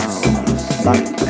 sounds like